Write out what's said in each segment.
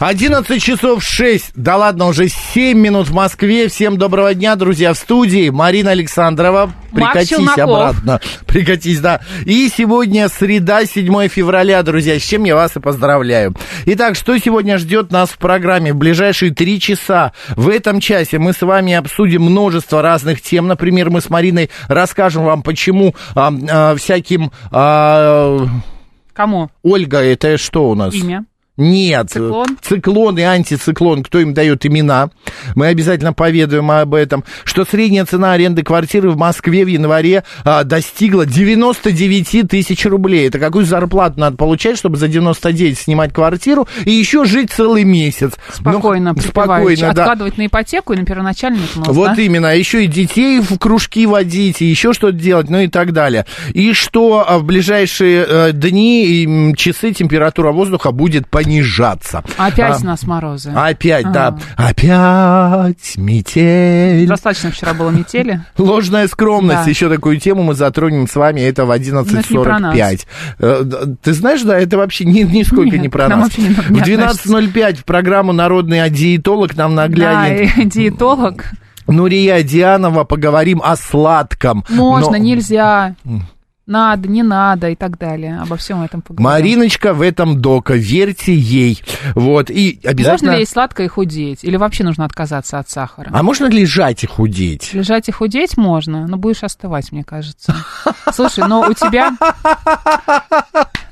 11 часов 6, да ладно, уже 7 минут в Москве. Всем доброго дня, друзья, в студии Марина Александрова. Прикатись Челноков. обратно. Прикатись, да. И сегодня среда, 7 февраля, друзья, с чем я вас и поздравляю. Итак, что сегодня ждет нас в программе? В ближайшие три часа в этом часе мы с вами обсудим множество разных тем. Например, мы с Мариной расскажем вам, почему а, а, всяким... а, Кому? Ольга, это что у нас? Имя? Нет, Циклон? циклон и антициклон, кто им дает имена, мы обязательно поведаем об этом, что средняя цена аренды квартиры в Москве в январе а, достигла 99 тысяч рублей. Это какую зарплату надо получать, чтобы за 99 снимать квартиру и еще жить целый месяц? Спокойно, Ну, спокойно, да. Откладывать на ипотеку и на первоначальный взнос, Вот да? именно, а еще и детей в кружки водить, и еще что-то делать, ну и так далее. И что а, в ближайшие э, дни и часы температура воздуха будет понижаться. Опять А, у нас морозы. Опять, А. да. Опять метель. Достаточно вчера было метели. Ложная скромность. Да. Еще такую тему мы затронем с вами. Это в Но это не про нас. 11.45. Э, Ты знаешь, да, это вообще ни, нисколько Нет, не про нас. не- не в 12.05 в программу «Народный диетолог» нам наглянет Да, диетолог. Нурия Дианова. Поговорим о сладком. Можно, Но- нельзя. Надо, не надо и так далее. Обо всем этом поговорим. Мариночка в этом дока, верьте ей. Вот, и обязательно... Можно ли есть сладкое и худеть? Или вообще нужно отказаться от сахара? А можно лежать и худеть? Лежать и худеть можно, но будешь остывать, мне кажется. Слушай, но у тебя...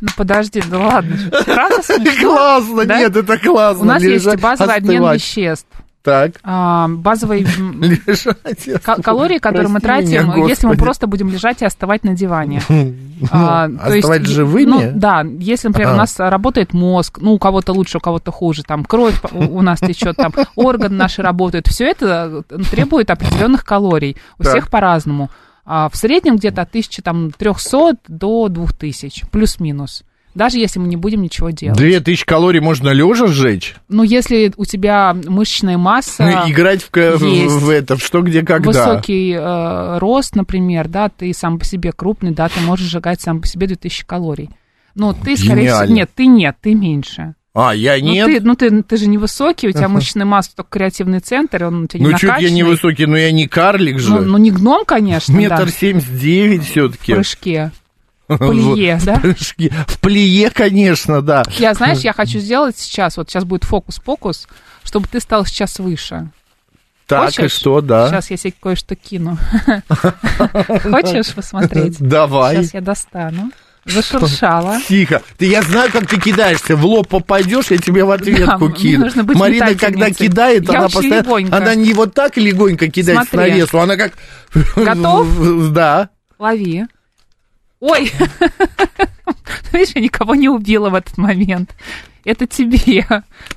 Ну, подожди, да ладно. Правда смешно? Классно, нет, это классно. У нас есть базовый обмен веществ. Так, А, базовые лежать. ка- калории, которые мы Прости меня, тратим, если мы просто будем лежать и остывать на диване. А, то есть, оставать е- живыми? Ну, да, если, например, Ага. у нас работает мозг, ну, у кого-то лучше, у кого-то хуже, там, кровь у у нас течет, там, органы наши работают, все это э, требует определенных калорий. У Так. всех по-разному. А в среднем где-то от 1300 до 2000, плюс-минус. Даже если мы не будем ничего делать. Две тысячи калорий можно лежа сжечь? Ну, если у тебя мышечная масса... Ну, Играть в, есть. в это, в что, где, когда. Высокий э, рост, например, да, ты сам по себе крупный, да, ты можешь сжигать сам по себе 2000 калорий. Ну, ты, скорее Гениально. всего... Нет, ты нет, ты меньше. А, я Ну, нет? ты, ну, ты, ты же не высокий, у тебя мышечная масса, только креативный центр, он у тебя не ну, чуть я не накачанный. высокий, но я не карлик же. Ну, ну, не гном, конечно, Метр да, семьдесят девять в все-таки. Прыжке, в плие, да. В плие, конечно, да. Я, знаешь, я хочу сделать сейчас, вот сейчас будет фокус-покус, чтобы ты стал сейчас выше. Так, и Хочешь? что, да? Сейчас я себе кое-что кину. Хочешь посмотреть? Давай. Сейчас я достану. Зашуршала. Тихо. Ты, я знаю, как ты кидаешься. В лоб попадешь, я тебе в ответку мне кину. нужно быть Марина, когда кидает, Я она постоянно... легонько. Она не вот так легонько кидает Смотри. навесу, она как... Готов? Да. Лови. Ой! Видишь, я никого не убила в этот момент. Это тебе.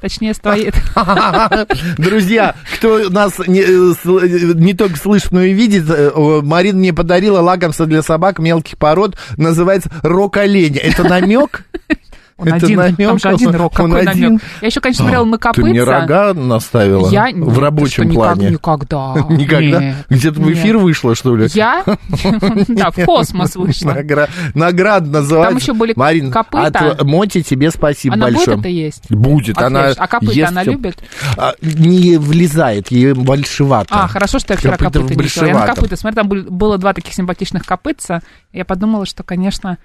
Точнее, с твоей... Друзья, кто нас не, э, сл- не только слышит, но и видит, э, Марина мне подарила лакомство для собак мелких пород, называется рок-оленя. Это намек? Он Это один, намек? там же один рог. Он Какой один? намек? Я еще, конечно, смотрела «Мы Ты мне копытца». рога наставила Я... в Нет, рабочем что, плане? Никогда. Никогда? Где-то в эфир вышло, что ли? Я? Да, в космос вышла. Награ- Наград называется. Там еще были Марин, копыта. от Моти тебе спасибо Она будет большое. это есть? Будет, она Отлично. А копыта она любит? А, не влезает, ей большевато. А, хорошо, что я вчера Копыта не. Я на копыта. Смотри, там было два таких симпатичных копытца. Я подумала, что, конечно,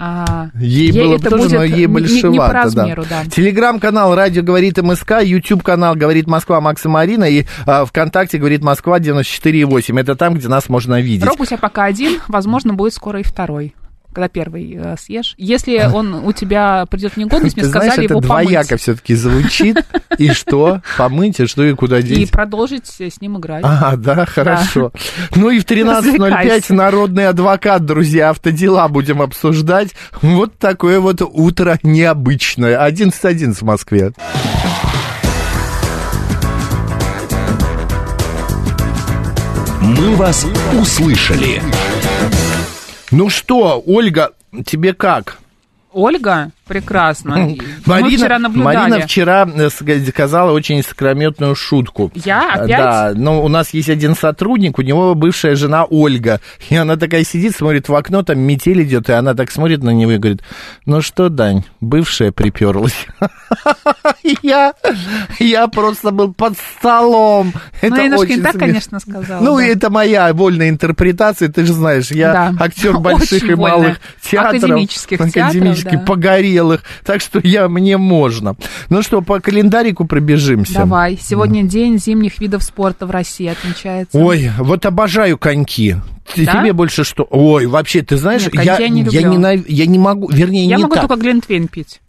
а, Ей, было бы это тоже, будет но ей не- не- большевато, не по да. размеру, да. Телеграм-канал «Радио говорит МСК», YouTube-канал «Говорит Москва» Макс и Марина и а, ВКонтакте «Говорит Москва» 94,8. Это там, где нас можно видеть. Рок у пока один, возможно, будет скоро и второй. Когда первый э, съешь. Если он у тебя придет в негодность, мне Ты знаешь, сказали это его двояко помыть. все-таки звучит. И что? Помыть, и что и куда И деть? продолжить с ним играть. А, да, хорошо. Ну и в 13.05 Развлекайся. народный адвокат, друзья, автодела будем обсуждать. Вот такое вот утро необычное. 11.1 в Москве. «Мы вас услышали». Ну что, Ольга, тебе как? Ольга, прекрасно. Мы Марина, вчера наблюдали. Марина вчера э, ска- сказала очень сокрометную шутку. Я? Э, Опять? Да, но у нас есть один сотрудник, у него бывшая жена Ольга. И она такая сидит, смотрит в окно, там метель идет, и она так смотрит на него и говорит, ну что, Дань, бывшая приперлась. Я, я просто был под столом. Ну, Это немножко очень не так, смешно. конечно, сказала. Ну, это моя вольная интерпретация, ты же знаешь, я актер больших и малых театров. Академических театров, академически да. Погорелых, так что я, мне можно. Ну что, по календарику пробежимся. Давай. Сегодня день зимних видов спорта в России отмечается. Ой, вот обожаю коньки. Ты- Да? Тебе больше что? Ой, вообще, ты знаешь, Нет, я, я не люблю. ненав- я не могу, вернее, Я не могу так. только глинтвейн пить.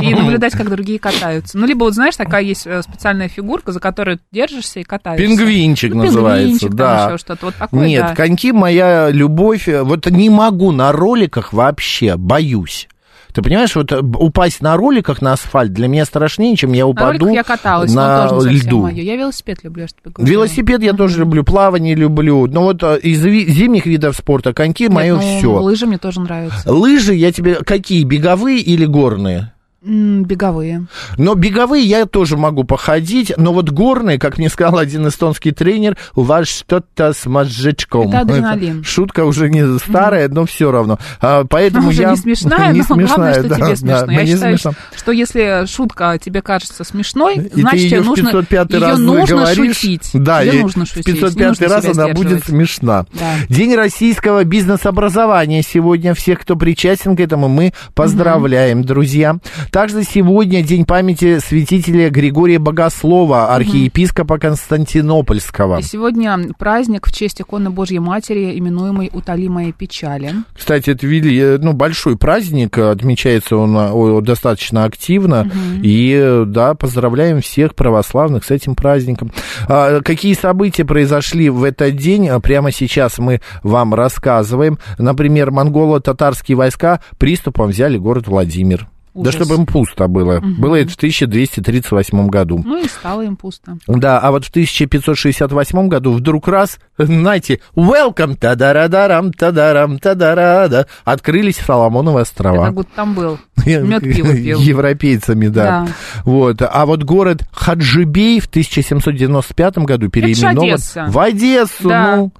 И наблюдать, как другие катаются. Ну, либо, вот знаешь, такая есть э, специальная фигурка, за которую держишься и катаешься. Пингвинчик Ну, называется, пингвинчик, там да. еще что-то. Вот такое, Нет, да. коньки моя любовь. Вот не могу на роликах вообще, боюсь. Ты понимаешь, вот э, упасть на роликах на асфальт для меня страшнее, чем я На упаду роликах я каталась, на тоже льду. моё. Я велосипед люблю, говорила. Велосипед я тоже люблю, плавание люблю. Но вот э, из зимних видов спорта коньки Нет, мое ну, все. Лыжи мне тоже нравятся. Лыжи я тебе какие, беговые или горные? Беговые. Но беговые я тоже могу походить, но вот горные, как мне сказал один эстонский тренер, у вас что-то с мозжечком. Это адреналин. шутка уже не старая, но все равно. А, поэтому Уже я... не смешная, не но главное, смешная, что да, тебе да, смешно. мне Я считаю, смешно. что если шутка тебе кажется смешной, И значит, ты ее нужно, 505 ее нужно говоришь, шутить. Да, и нужно шутить. не 505 нужно раз она будет смешна. Да. День российского бизнес-образования сегодня. Всех, кто причастен к этому, мы поздравляем, друзья. Также сегодня день памяти святителя Григория Богослова, архиепископа Константинопольского. И сегодня праздник в честь иконы Божьей Матери, именуемой «Утоли моей печали». Кстати, это вели, э, ну, большой праздник, отмечается он о, достаточно активно. И, э, да, поздравляем всех православных с этим праздником. А, какие события произошли в этот день, а, прямо сейчас мы вам рассказываем. Например, монголо-татарские войска приступом взяли город Владимир. Ужас. Да чтобы им пусто было. Было это в 1238 году. Ну и стало им пусто. Да, а вот в 1568 году вдруг раз, знаете, welcome, тадарадарам, тадарам, тадарада, открылись Соломоновы острова. как будто там был. Мед пиво пил. Европейцами, да. Да. Вот. А вот город Хаджибей в 1795 году переименован в Одессу. Да. Ну,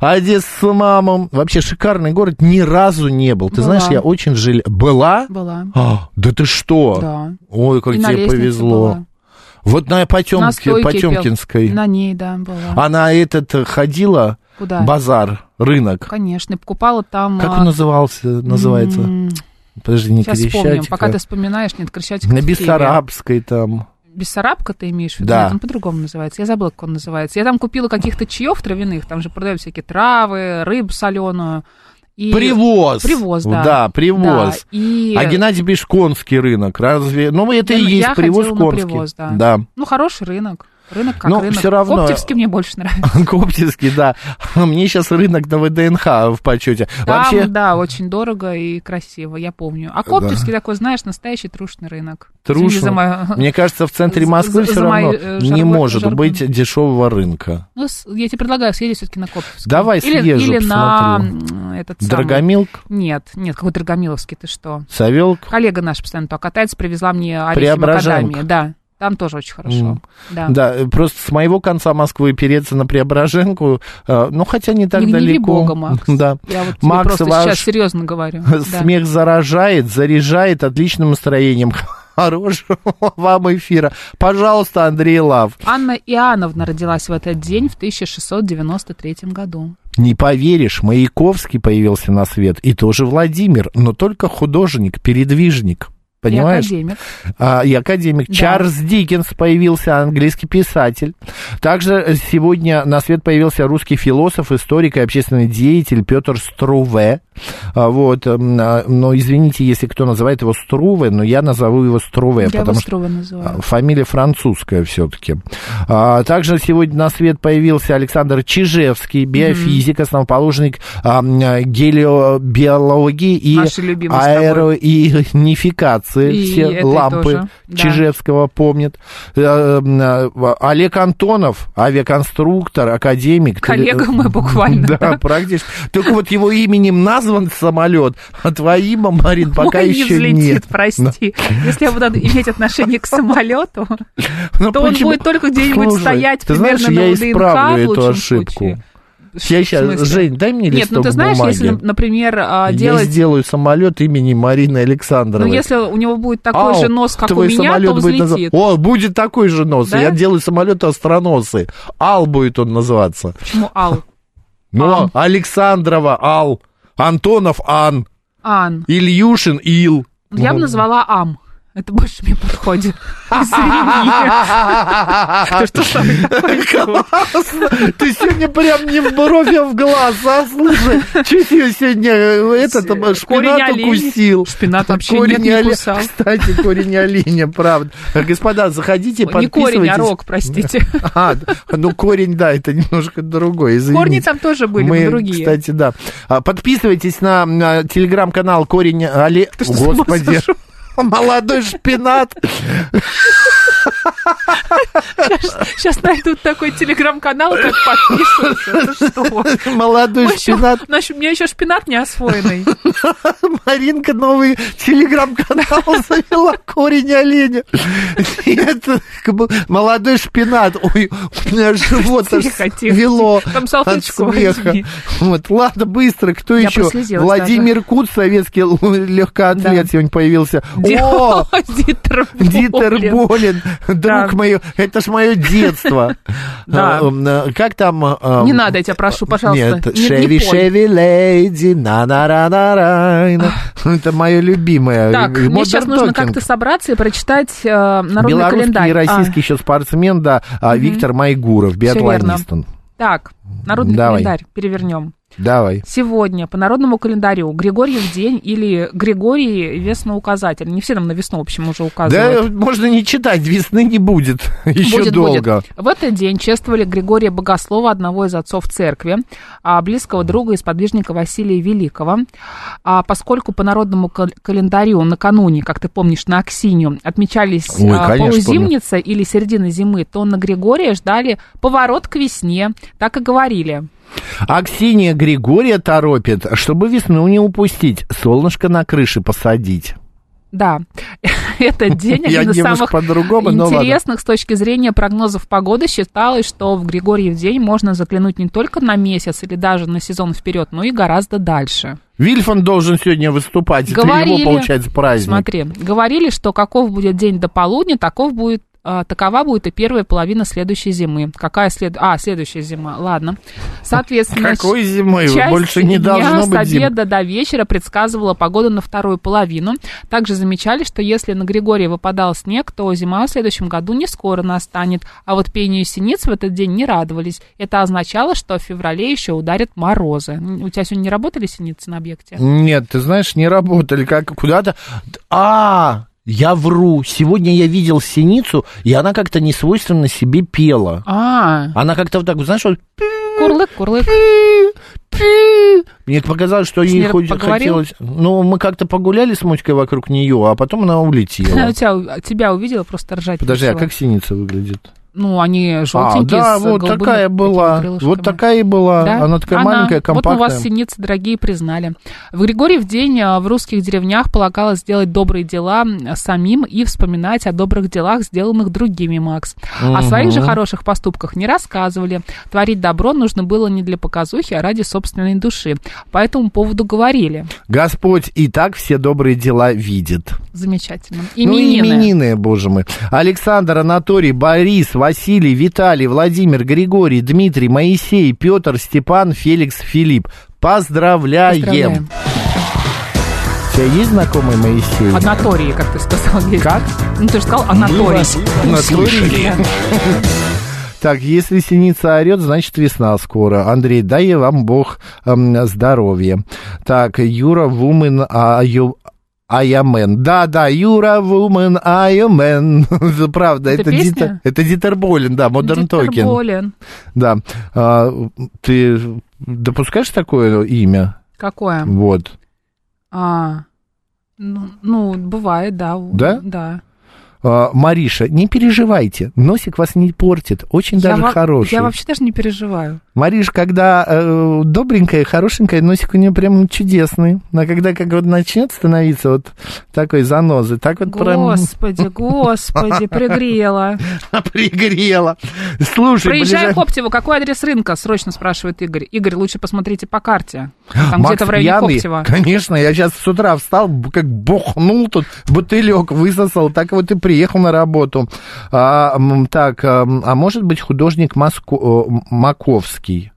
Одесса, мама. Вообще шикарный город. Ни разу не был. Ты Была. знаешь, я очень жалею. Была? Была. А, да ты что? Да. Ой, как И на тебе повезло. была. Вот на, На Потемке, пел. Потемкинской. На ней, да, была. А на этот э, ходила Куда? базар, рынок. Конечно, покупала там... Как а, он назывался, называется? м, Подожди, не Сейчас вспомним. Пока а ты вспоминаешь, нет, Крещатик. На. Бессарабской там. Бессарабка ты имеешь в виду? Да. Нет, он по-другому называется. Я забыла, как он называется. Я там купила каких-то чаев травяных, там же продают всякие травы, рыбу соленую. И... Привоз. Привоз, да. Да, привоз. Да, и... А Геннадий пишет, конский рынок. Разве? Ну, это и Я- есть я привоз конский. привоз, да. да. Ну, хороший рынок. Рынок как Но рынок. всё равно- Коптевский мне больше нравится. Коптевский, да. Мне сейчас рынок на ВДНХ в почете. Там, Вообще, да, очень дорого и красиво, я помню. А Коптевский такой, знаешь, настоящий трушный рынок. Трушный. Мою- мне кажется, в центре Москвы за- все за равно э, не жаргон- может жаргон. быть дешевого рынка. Ну, я тебе предлагаю съездить все-таки на Коптевский. Давай или, съезжу, Или на посмотрю. м, этот самый... Драгомилк, Нет, нет, какой Драгомиловский, ты что? Савелк. Коллега наш постоянно туда катается, привезла мне орехи Преображенка. макадамия. Да, там тоже очень хорошо. М. Да. Да, э, просто с моего конца Москвы переться на Преображенку, э, ну, хотя не так не далеко. бога, Макс. Да. Я вот Макс, просто ваш сейчас серьезно говорю. Да. Смех заражает, заряжает отличным настроением. Хорошего вам эфира. Пожалуйста, Андрей Лав. Анна Иоанновна родилась в этот день в 1693 году. Не поверишь, Маяковский появился на свет, и тоже Владимир, но только художник, передвижник. Понимаешь? И академик. А, и академик. Да. Чарльз Диккенс появился, английский писатель. Также сегодня на свет появился русский философ, историк и общественный деятель Петр Струве. А, Вот, а, но извините, если кто называет его Струве, но я назову его Струве, Я его потому что Струве называю. а, Фамилия французская все-таки. также сегодня на свет появился Александр Чижевский, биофизик, основоположник а, а, гелиобиологии и Наши аэроинификации. И Все лампы тоже, да. Чижевского помнят. Э, м, а, Олег Антонов, авиаконструктор, академик. Коллега мой буквально, Да, да. практически. Только вот его именем назван самолет, а твоим, Марин, пока Мой еще не взлетит, нет. прости. Если я буду иметь отношение к самолету, то он будет только где-нибудь Слушай, стоять ты примерно знаешь, на я УДНХ исправлю эту ошибку. случае. Я сейчас? Жень, дай мне Нет, листок ну ты знаешь, бумаги. если, например, а, Я делать... сделаю самолет имени Марины Ну, Александровой. если у него будет такой Ау, же нос, как у меня, самолет то будет назва- взлетит. О, будет такой же нос. Да? Я делаю самолет астроносы. Ал будет он называться. Почему Ал? Ну, Ам. Александрова Ал. Антонов Ан. Ан. Ильюшин Ил. Я бы Ну. назвала Ам. Это больше мне подходит. Извини. Что делаешь? Классно! Ты сегодня прям не в бровь, а в глаз, а? Слушай, чуть ее сегодня э, этот э, шпинат укусил. Шпинат вообще не оле- кусал. Кстати, корень оленя, правда. Господа, заходите, Не корень, а подписывайтесь. рог, простите. А, ну корень, да, это немножко другое, извините. Корни там тоже были, Мы, другие. кстати, да. А, Подписывайтесь на, на телеграм-канал Корень с ума Господи. Молодой шпинат. Сейчас найдут такой телеграм-канал, как что? Молодой Мы еще- шпинат. наш- У меня еще шпинат не освоенный. Маринка новый телеграм-канал завела корень оленя. Бы молодой шпинат. Ой, у меня живот вело Там от салфеточку смеха. возьми. Вот, ладно, быстро, кто Я еще? Владимир Кут, советский легкоатлет, Да. сегодня появился. О, Дитер Дитер Болин. Болин, Да. друг мой, это ж мое детство. М, а, Как там? а, Не надо, я тебя прошу, пожалуйста. Нет, не- не Шеви. Шеви, лейди, на на ра на ра Это мое любимое. Так, мне сейчас нужно как-то собраться и прочитать э, народный Белорусский календарь. и А, российский еще спортсмен, да, а, Виктор Майгуров, биатлонист. он. так, народный Давай. календарь перевернем. Давай. Сегодня по народному календарю Григорьев день или Григорий весноуказатель. Не все нам на весну, в общем, уже Да, указывают. можно не читать, весны не будет. Еще Будет, долго. будет. В этот день чествовали Григория Богослова, одного из отцов церкви, а, близкого друга и сподвижника Василия Великого. А поскольку по народному кал- календарю накануне, как ты помнишь, на Аксинью отмечались Ой, а, конечно, полузимница или середина зимы, то на Григория ждали поворот к весне. Так и говорили. А Ксения Григория торопит, чтобы весну не упустить, солнышко на крыше посадить. Да, этот день один из самых ладно. интересных с точки зрения прогнозов погоды. Считалось, что в Григорьев день можно заглянуть не только на месяц или даже на сезон вперед, но и гораздо дальше. Вильфан должен сегодня выступать. Это Говорили, его, получается, праздник. Смотри, говорили, что каков будет день до полудня, таков будет такова будет и первая половина следующей зимы. Какая след... А, следующая зима, ладно. Соответственно, Какой зимой? часть Больше не должно с быть зимы. обеда до вечера предсказывала погоду на вторую половину. Также замечали, что если на Григория выпадал снег, то зима в следующем году не скоро настанет. А вот пению синиц в этот день не радовались. Это означало, что в феврале еще ударят морозы. У тебя сегодня не работали синицы на объекте? Нет, ты знаешь, не работали. Как куда-то. А, я вру. Сегодня я видел синицу, и она как-то не свойственно себе пела. А, Она как-то вот так, знаешь, вот курлык, курлык. Мне показалось, что ей хоть поговорил? хотелось... Ну, мы как-то погуляли с Мотькой вокруг нее, а потом она Она улетела. у тебя, тебя увидела, просто ржать Подожди, а как синица выглядит? Ну, они А, желтенькие, да, с вот такая была. Вот такая и была. Да? Она такая маленькая, Вот компактная. мы вас, синицы дорогие, признали. В Григорьев день а, в русских деревнях полагалось сделать добрые дела самим и вспоминать о добрых делах, сделанных другими, Макс. О своих же хороших поступках не рассказывали. Творить добро нужно было не для показухи, а ради собственной души. По этому поводу говорили. Господь и так все добрые дела видит. Замечательно. Ну, Именины. именины, боже мой. Александр, Анатолий, Борис, Василий, Виталий, Владимир, Григорий, Дмитрий, Моисей, Петр, Степан, Феликс, Филипп. Поздравляем. Поздравляем. Все, тебя есть знакомый Моисей? Анатории, как ты сказал. есть. Как? Ну, ты же сказал анаторий. вас услышали. Так, если синица орет, значит весна скоро. Андрей, дай вам Бог эм, здоровья. Так, You're a woman, I... I'm a man. Да, да, You're a woman, I'm a man. Это правда, Это это? Дитер, это Дитер Болин, да, Модерн Дитер Talking. Болен. Да. А, ты допускаешь такое имя? Какое? Вот. А, ну, ну, бывает, да. Да? Да. А, Мариша, не переживайте, носик вас не портит, очень Я даже во- хороший. Я вообще даже не переживаю. Мариш, когда э, добренькая, хорошенькая, носик у нее прям чудесный. А когда как вот начнет становиться вот такой занозы, так вот прям Господи, господи, пригрела. пригрела. Слушай, Проезжай ближай- в Коптево, какой адрес рынка? Срочно спрашивает Игорь. Игорь, лучше посмотрите по карте. Там где-то в районе пьяный? Коптева. Конечно, я сейчас с утра встал, как бухнул тут, бутылек высосал, так вот и приехал на работу. А, так, а, а может быть художник Моско... э, Маковский?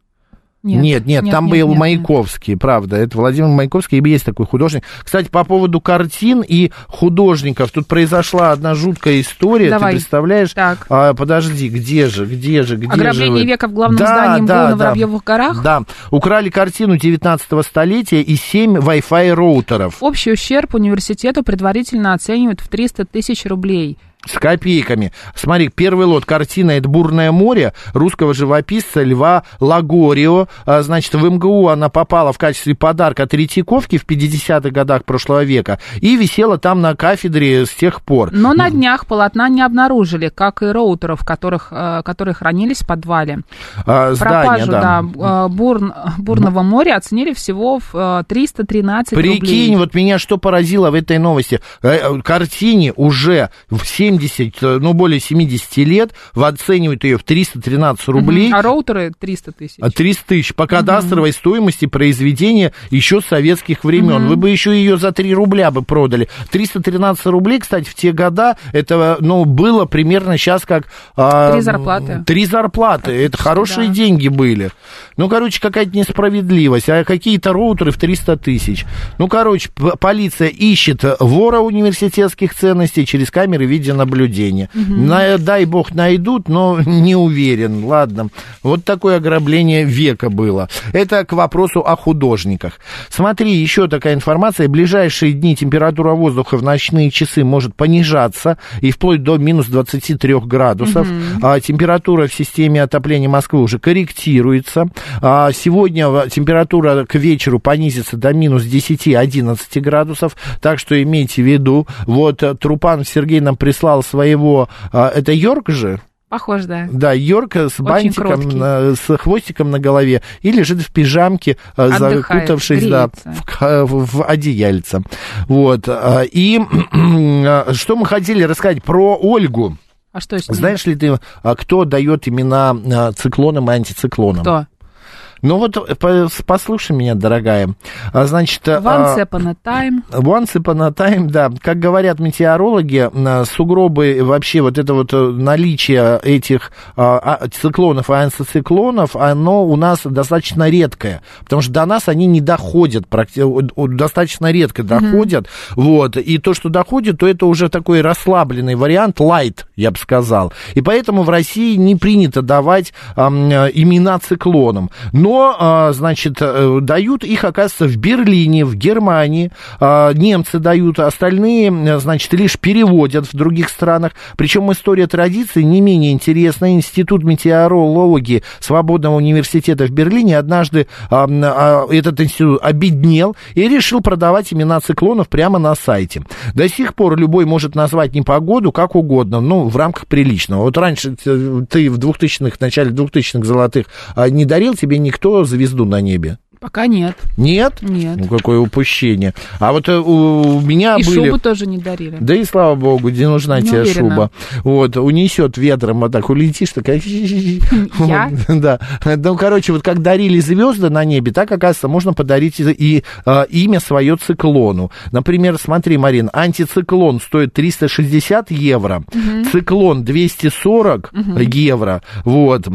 Нет, нет, там был нет, нет. Маяковский, правда. Это Владимир Маяковский, и есть такой художник. Кстати, по поводу картин и художников, тут произошла одна жуткая история, Давай. ты представляешь? Так. А, подожди, где же, где же, где же? Ограбление века в главном Да, здании МГУ да, на да. Воробьевых горах? Да, украли картину 19 столетия и 7 Wi-Fi роутеров Общий ущерб университету предварительно оценивают в 300 тысяч рублей. С копейками. Смотри, первый лот картина «Это бурное море» русского живописца Льва Лагорио. А, Значит, в МГУ она попала в качестве подарка Третьяковки в 50-х годах прошлого века и висела там на кафедре с тех пор. Но на днях полотна не обнаружили, как и роутеров, которых, э, которые хранились в подвале. А, здание, Пропажу да. да, э, бурн- бурного моря оценили всего в э, 313 Прикинь, рублей. вот меня что поразило в этой новости. Э, э, Картине уже в 70, э, ну, более 70 лет оценивают ее в 313 рублей. А роутеры 300 тысяч. А 300 тысяч по кадастровой стоимости произведения еще советских времен. Вы бы еще ее за 3 рубля бы продали. 313 рублей, кстати, в те года, это, ну, было примерно сейчас как... а, Три зарплаты. Три зарплаты. Это хорошие да. деньги были. Ну, короче, какая-то несправедливость. А какие-то роутеры в 300 тысяч. Ну, короче, полиция ищет вора университетских ценностей через камеры видеонаблюдения. На- дай бог найдут, но не уверен. Ладно. Вот такое ограбление века было. Это к вопросу о художниках. Смотри, еще такая информация. В ближайшие дни температура воздуха в ночные часы может понижаться и вплоть до минус 23 градусов. А, температура в системе отопления Москвы уже корректируется. А, сегодня температура к вечеру понизится до минус 10-11 градусов. Так что имейте в виду. Вот э, Трупан Сергей нам прислал своего... а, это Йорк же? Похож, да. Да, Йорк с бантиком, на- с хвостиком на голове и лежит в пижамке, э, Отдыхает, закутавшись да, греется. в, в- в одеяльце. Вот. а, И а, что мы хотели рассказать про Ольгу. А что с ним? Знаешь ли ты, а, кто дает имена а, циклонам и антициклонам? Кто? Ну вот э, по- послушай меня, дорогая. А, Значит, а, Once upon a time. Once upon a time, да. Как говорят метеорологи, а, сугробы, вообще вот это вот э, наличие этих а, циклонов и антициклонов, оно у нас достаточно редкое, потому что до нас они не доходят, достаточно редко доходят, вот, и то, что доходит, то это уже такой расслабленный вариант, light, я бы сказал, и поэтому в России не принято давать э, имена циклонам, но, а, значит, э, дают их, оказывается, в Берлине, в Германии, а, немцы дают, остальные, э, значит, лишь переводят в других странах, причем история традиции не менее интересна. Институт метеорологии Свободного университета в Берлине однажды а, этот институт обеднел и решил продавать имена циклонов прямо на сайте. До сих пор любой может назвать непогоду как угодно, ну, в рамках приличного. Вот раньше ты в 2000-х, в начале 2000-х золотых не дарил тебе никто звезду на небе? Пока нет. Нет? Нет. Ну, какое упущение. А вот э, у, меня И были... шубу тоже не дарили. Да и слава богу, где нужна Не тебе уверена. шуба. Вот, унесет ветром, вот так улетишь, такая... Я? Да. Ну, короче, вот как дарили звезды на небе, так, оказывается, можно подарить и, и, а, имя свое циклону. Например, смотри, Марин, антициклон стоит 360 евро, циклон 240 евро, вот.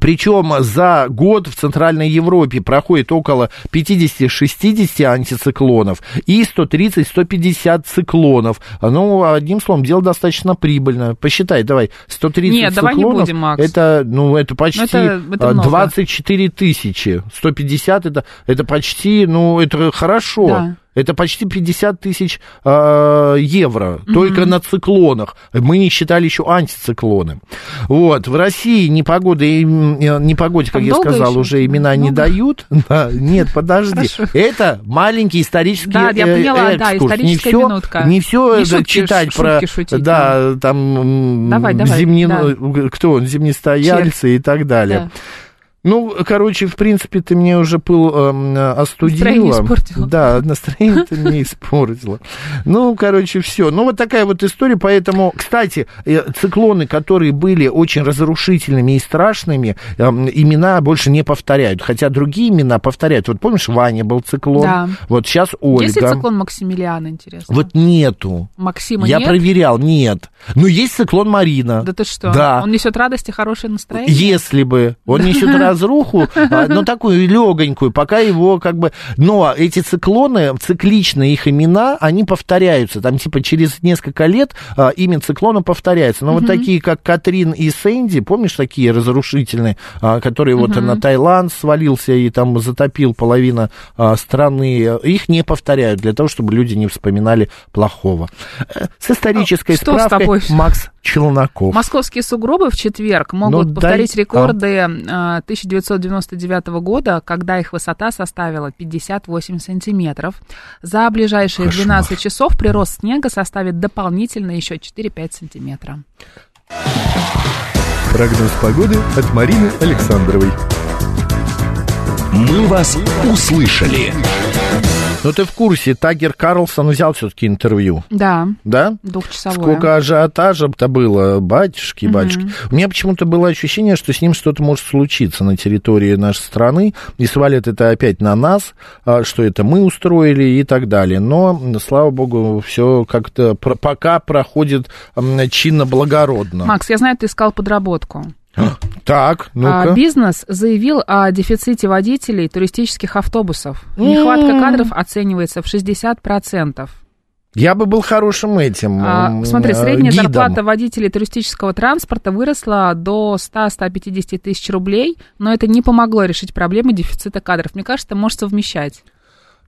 Причем за год в Центральной Европе проходит около 50-60 антициклонов и 130-150 циклонов. Ну, одним словом, дело достаточно прибыльное. Посчитай, давай, 130 Нет, циклонов. давай не будем, Макс. Это, ну, это почти это- это а, много. 24 тысячи. 150 это, это почти, ну, это хорошо. Да. Это почти 50 тысяч э, евро только на циклонах. Мы не считали еще антициклоны. Вот. В России непогода, э, непогоде, как Так я сказал, еще? уже имена не Много? дают. Да, нет, подожди. Хорошо. Это маленький исторический Да, я э, поняла, да, экскурс. Не историческая всё- минутка. Не все Не шутки, читать про... шутить, да, там... Давай, давай, зимнин- Кто он? Зимнестояльцы и так далее. Да. Ну, короче, в принципе, ты мне уже пыл эм, остудила. Настроение испортила. Да, настроение ты мне испортила. Ну, короче, все. Ну, вот такая вот история. Поэтому, кстати, э, циклоны, которые были очень разрушительными и страшными, эм, имена больше не повторяют. Хотя другие имена повторяют. Вот помнишь, Ваня был циклон. Да. Вот сейчас Ольга. Есть ли циклон Максимилиана, интересно? Вот нету. Максима Я нет? проверял, нет. Но есть циклон Марина. Да ты что? Да. Он несет радость и хорошее настроение? Если бы. Он несет разруху, а, но такую легонькую, пока его как бы... Но эти циклоны, цикличные их имена, они повторяются. Там типа через несколько лет а, имя циклона повторяется. Но вот такие, как Катрин и Сэнди, помнишь, такие разрушительные, а, которые вот на Таиланд свалился и там затопил половина страны, их не повторяют для того, чтобы люди не вспоминали плохого. Э, С исторической справкой? Макс Челноков. Московские сугробы в четверг могут Ну, повторить дай- рекорды э, 1999 года, когда их высота составила 58 сантиметров. За ближайшие Кошмар. 12 часов прирост снега составит дополнительно еще 4-5 сантиметра. Прогноз погоды от Марины Александровой. «Мы вас услышали». Ну, ты в курсе, Тагер Карлсон взял все-таки интервью, Да, да? двухчасовое. Сколько ажиотажа-то было, батюшки, батюшки. У меня почему-то было ощущение, что с ним что-то может случиться на территории нашей страны, и свалит это опять на нас, а, что это мы устроили и так далее. Но, слава богу, все как-то пока проходит чинно-благородно. Макс, я знаю, ты искал подработку. Так, А, ну-ка. бизнес заявил о дефиците водителей туристических автобусов. Нехватка кадров оценивается в 60%. Я бы был хорошим этим А, смотри, э, средняя гидом. зарплата водителей туристического транспорта выросла до 100-150 тысяч рублей, но это не помогло решить проблемы дефицита кадров. Мне кажется, это может совмещать.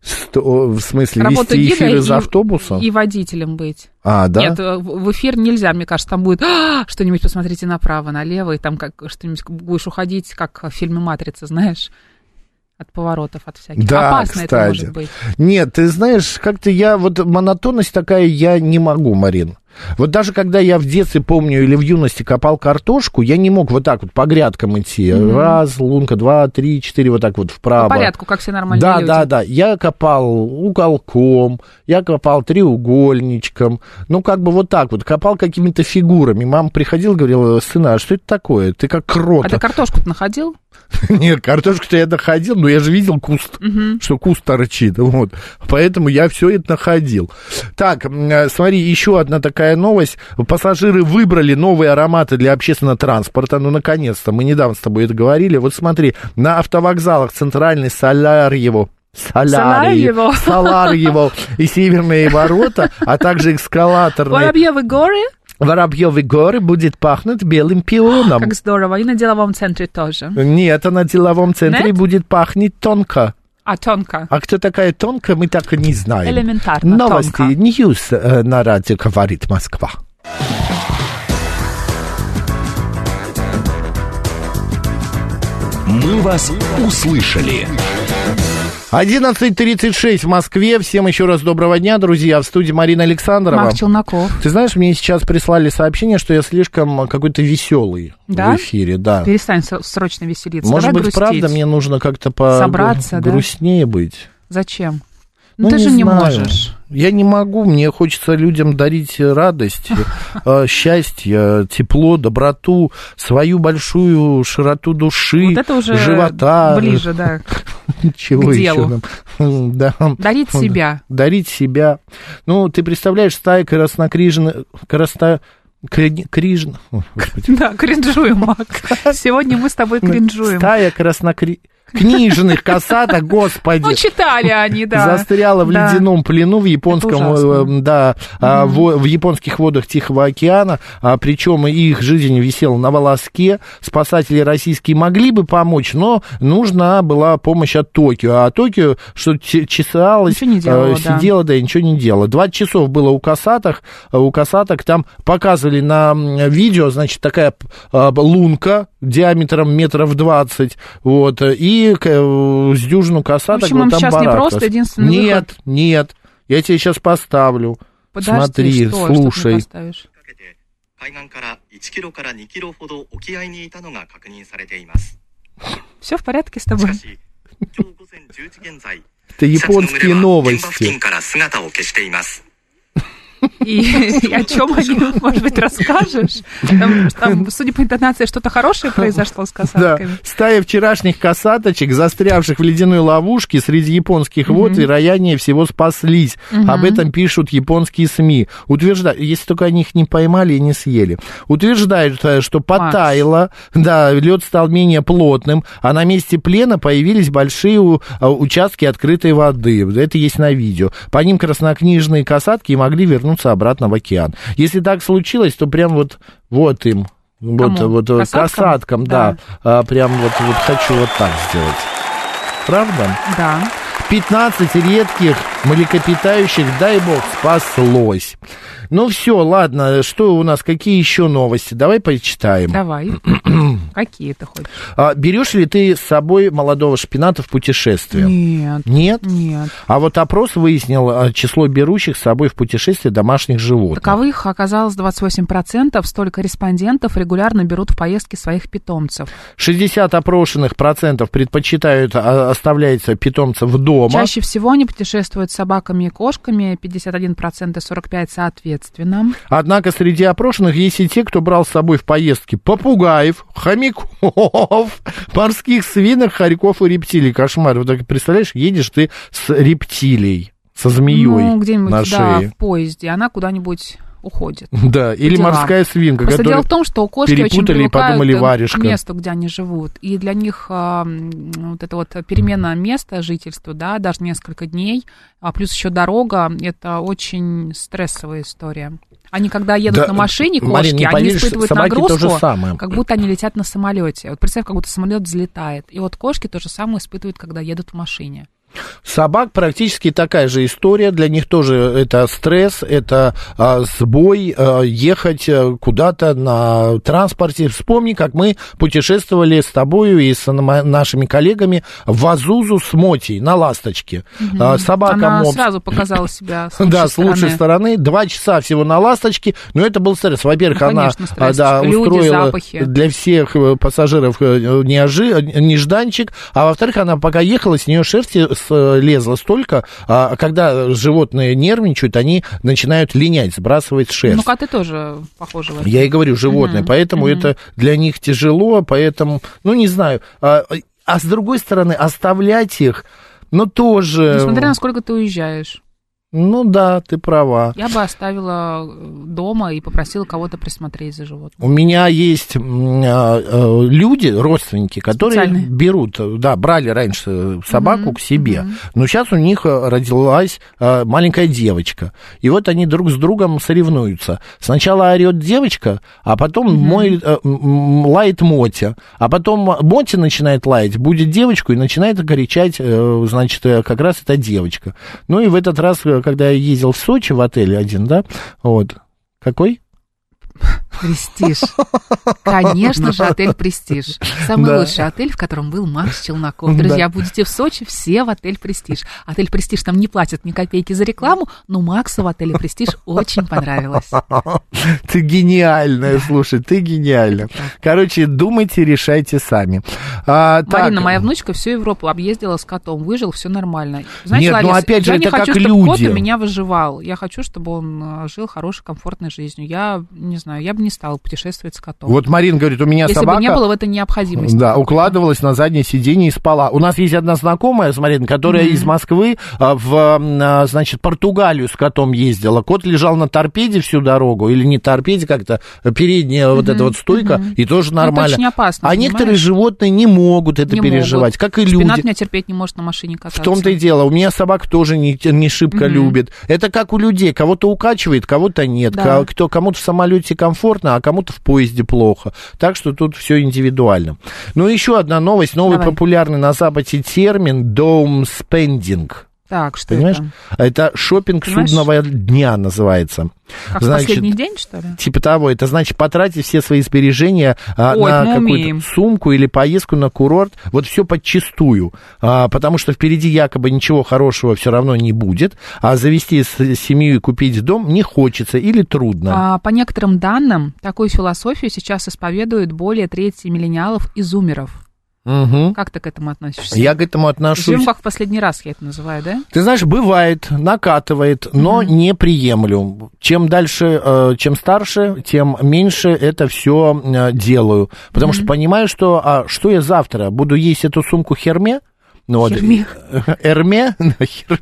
Сто- в смысле, Работу вести эфир из и- автобуса? И водителем быть. А, да? Нет, э, в эфир нельзя, мне кажется, там будет «А, что-нибудь посмотрите направо, налево, и там как что-нибудь будешь уходить, как в фильме «Матрица», знаешь, от поворотов, от всяких. Да, Опасно это кстати. может быть. Нет, ты знаешь, как-то я, вот монотонность такая я не могу, Марин. Вот даже когда я в детстве, помню, или в юности копал картошку, я не мог вот так вот по грядкам идти. Раз, лунка, два, три, четыре, вот так вот вправо. По порядку, как все нормальные Да, люди. да, да. Я копал уголком, я копал треугольничком. Ну, как бы вот так вот. Копал какими-то фигурами. Мама приходила говорила, сына, а что это такое? Ты как крот. А ты картошку-то находил? Нет, картошку-то я находил, но я же видел куст, что куст торчит, вот. Поэтому я все это находил. Так, э, смотри, еще одна такая новость. Пассажиры выбрали новые ароматы для общественного транспорта. Ну, наконец-то, мы недавно с тобой это говорили. Вот смотри, на автовокзалах Центральный Солярьево, Солярьево, Солярьево. Солярьево и Северные ворота, а также эскалаторные Воробьевы горы? Воробьевы горы будет пахнуть белым пионом. Как здорово. И на деловом центре тоже. Нет, а на деловом центре Нет? будет пахнуть тонко. А тонко. А кто такая тонко, мы так и не знаем. Элементарно Новости, тонко. News на радио говорит Москва. «Мы вас услышали». 11.36 в Москве. Всем еще раз доброго дня, друзья. В студии Марина Александрова. Макс Челноков. Ты знаешь, мне сейчас прислали сообщение, что я слишком какой-то веселый Да? в эфире. Да. Перестань срочно веселиться. Может Давай быть, грустить. правда, мне нужно как-то по Собраться, да? грустнее быть. Зачем? Ну, Ну, ты же не знаю. можешь. Я не могу, мне хочется людям дарить радость, э, счастье, тепло, доброту, свою большую широту души, Вот это уже живота. ближе, да. Чего к еще делу. нам? Да. Дарить себя. Дарить себя. Ну, ты представляешь, стая краснокрижных, красно... Кри- Крижн... Да, кринжуем. Сегодня мы с тобой кринжуем. Стая краснокри... Книжных косаток, господи. Ну, читали они, да. Застряла в Да. ледяном плену в японском, ужасно. э, да, а, в, в японских водах Тихого океана, а, причем их жизнь висела на волоске. Спасатели российские могли бы помочь, но нужна была помощь от Токио. А Токио, что чесалось, не делала, э, да. сидела, да, и ничего не делала. 20 часов было у косаток, э, у косаток там показывали на видео, значит, такая э, лунка диаметром метров двадцать, вот, и э, с дюжину косаток. В общем, вот там сейчас не просто единственный Нет, выход. нет, я тебе сейчас поставлю. Подожди, Смотри, что, слушай. Что Все в порядке с тобой. Это японские новости. И, о чем они, может быть, расскажешь? Там, там, судя по интонации, что-то хорошее произошло с Да, касатками. стая вчерашних косаточек, застрявших в ледяной ловушке среди японских вод, вероятнее всего спаслись. Об этом пишут японские СМИ. Утверждают, если только они их не поймали и не съели. Утверждают, э, что потаяло, да, лед стал менее плотным, а на месте плена появились большие а, участки открытой воды. Это есть на видео. По ним краснокнижные касатки могли вернуться обратно в океан. Если так случилось, то прям вот, вот им. Вот, Кому? вот э, Касаткам? касаткам, да. А, прям вот, вот хочу вот так сделать. Правда? Да. 15 редких млекопитающих, дай бог, спаслось. Ну все, ладно, что у нас, какие еще новости? Давай почитаем. Давай. Какие ты хочешь? А, берешь ли ты с собой молодого шпината в путешествие? Нет. Нет? Нет. А вот опрос выяснил а, число берущих с собой в путешествие домашних животных. Таковых оказалось 28%, столько респондентов регулярно берут в поездки своих питомцев. 60 опрошенных процентов предпочитают а, оставлять питомцев дома. Чаще всего они путешествуют собаками и кошками, 51% и 45% соответственно. Однако среди опрошенных есть и те, кто брал с собой в поездки попугаев, хомяков, морских свинок, хорьков и рептилий. Кошмар. Вот так представляешь, едешь ты с рептилией, со змеей ну, где-нибудь, на да, шее. в поезде, она куда-нибудь уходит. Да, или дела. морская свинка, Просто дело в том, что кошки очень перепутали и привыкают подумали к варежка. месту, где они живут. И для них а, вот это вот перемена места жительства, да, даже несколько дней, а плюс еще дорога, это очень стрессовая история. Они когда едут Да, на машине, кошки, Марин, они поверишь, испытывают нагрузку, как будто они летят на самолете. Вот представь, как будто самолет взлетает. И вот кошки то же самое испытывают, когда едут в машине. Собак практически такая же история. Для них тоже это стресс, это а, сбой, а, ехать а, куда-то на транспорте. Вспомни, как мы путешествовали с тобою и с на- нашими коллегами в Азузу с Мотей на «Ласточке». А, собака Она мопс. сразу показала себя с лучшей Да, с лучшей стороны. Два часа всего на «Ласточке», но это был стресс. Во-первых, Ну, она конечно, а, стресс. да, Люди, устроила запахи. для всех э, пассажиров э, неожи... нежданчик, а во-вторых, она пока ехала, с нее шерсти слезла столько, а когда животные нервничают, они начинают линять, сбрасывать шерсть. Ну, коты тоже похожи. Я и говорю, животные, Мгм, поэтому мгм. это для них тяжело, поэтому, ну, не знаю. А, а с другой стороны, оставлять их, ну, тоже... Несмотря на сколько ты уезжаешь. Ну, да, ты права. Я бы оставила э, дома и попросила кого-то присмотреть за животным. У меня есть а, а, люди, родственники, которые Специальные. берут, да, брали раньше собаку Мгм, к себе, мгм. но сейчас у них а, родилась маленькая девочка, и вот они друг с другом соревнуются. Сначала орет девочка, а потом мой, а, м, м, лает Мотя, а потом Мотя начинает лаять, будет девочку и начинает кричать, э, значит, э, как раз эта девочка. Ну и в этот раз, э, когда я ездил в Сочи в отеле один, да, вот, какой? Престиж. Конечно же, отель Престиж. Самый Да. лучший отель, в котором был Макс Челноков. Друзья, будете в Сочи, все в отель Престиж. Отель Престиж там не платят ни копейки за рекламу, но Максу в отеле Престиж очень понравилось. Ты гениальная, слушай, ты гениальная. Короче, думайте, решайте сами. А, так. Марина, моя внучка всю Европу объездила с котом, выжил, все нормально. Нет, ну, опять же, я не это хочу, как чтобы кот люди. у меня выживал. Я хочу, чтобы он э, жил хорошей, комфортной жизнью. Я не знаю, я бы не стала путешествовать с котом. Вот Марин говорит, у меня Если собака... бы не было в этой необходимости. Да, укладывалась на заднее сиденье и спала. У нас есть одна знакомая, смотри, которая из Москвы а, в, а, значит, Португалию с котом ездила. Кот лежал на торпеде всю дорогу, или не торпеде, как-то передняя вот эта вот стойка, и тоже Ну, это нормально. очень опасно, а понимаешь? некоторые животные не могут это Не переживать, могут. как и люди. меня терпеть не может на машине кататься. В том-то и дело. У меня собак тоже не, не шибко любит. Это как у людей. Кого-то укачивает, кого-то нет. Да. Кто, кому-то в самолете комфортно, а кому-то в поезде плохо. Так что тут все индивидуально. Ну, еще одна новость. Новый Давай. популярный на Западе термин «dome spending». Так, что Понимаешь? это? Это шопинг судного дня называется. Как в последний день, что ли? Типа того, это значит потратить все свои сбережения а, Ой, на мы какую-то умеем. сумку или поездку на курорт, вот все подчистую, а, потому что впереди якобы ничего хорошего все равно не будет, а завести семью и купить дом не хочется или трудно. А, по некоторым данным, такую философию сейчас исповедуют более трети миллениалов и зумеров. Мгм. Как ты к этому относишься? Я к этому отношусь. Живем как в последний раз, я это называю, да? Ты знаешь, бывает, накатывает, но не приемлю. Чем дальше, э, чем старше, тем меньше это все делаю. Потому что понимаю, что а что я завтра буду есть эту сумку Херме? Ну, вот, Херме. Эрме? Хер-